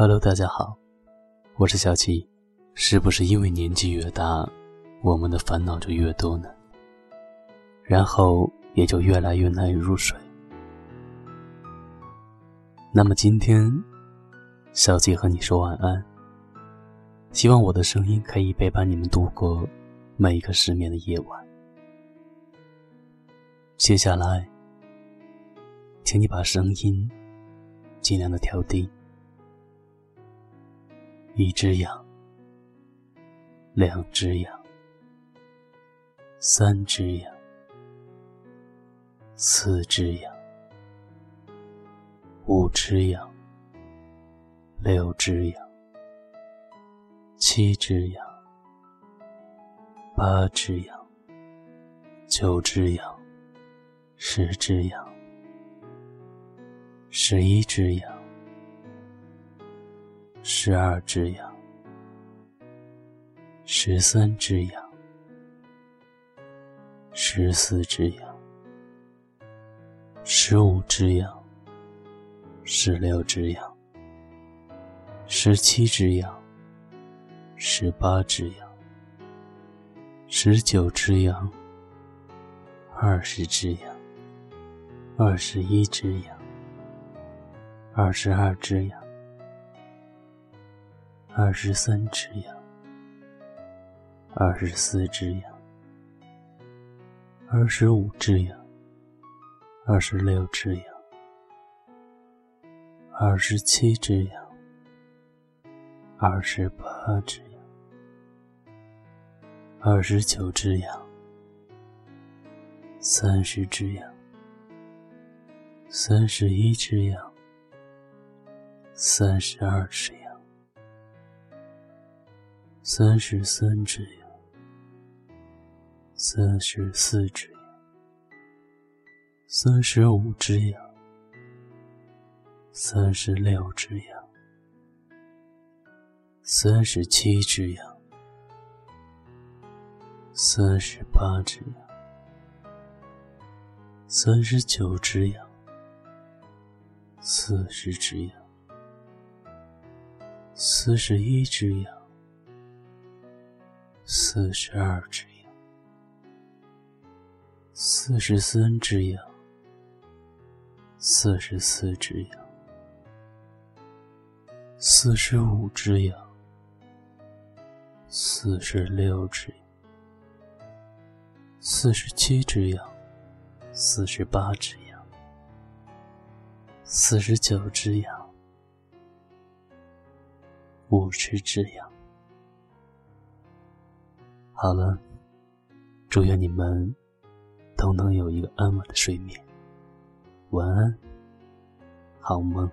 Hello，大家好，我是小七。是不是因为年纪越大，我们的烦恼就越多呢？然后也就越来越难以入睡。那么今天，小七和你说晚安。希望我的声音可以陪伴你们度过每一个失眠的夜晚。接下来，请你把声音尽量的调低。一只羊，两只羊，三只羊，四只羊，五只羊，六只羊，七只羊，八只羊，九只羊，十只羊，十一只羊。十二只羊，十三只羊，十四只羊，十五只羊，十六只羊，十七只羊，十八只羊，十九只羊，二十只羊，二十一只羊，二十二只羊。二十三只羊，二十四只羊，二十五只羊，二十六只羊，二十七只羊，二十八只羊，二十九只羊，三十只羊，三十一只羊，三十二只羊。三十三只羊，三十四只羊，三十五只羊，三十六只羊，三十七只羊，三十八只羊，三十九只羊，四十只羊，四十一只羊。四十二只羊，四十三只羊，四十四只羊，四十五只羊，四十六只羊，四十七只羊，四十八只羊，四十九只羊，五十只羊。好了，祝愿你们都能有一个安稳的睡眠，晚安，好梦。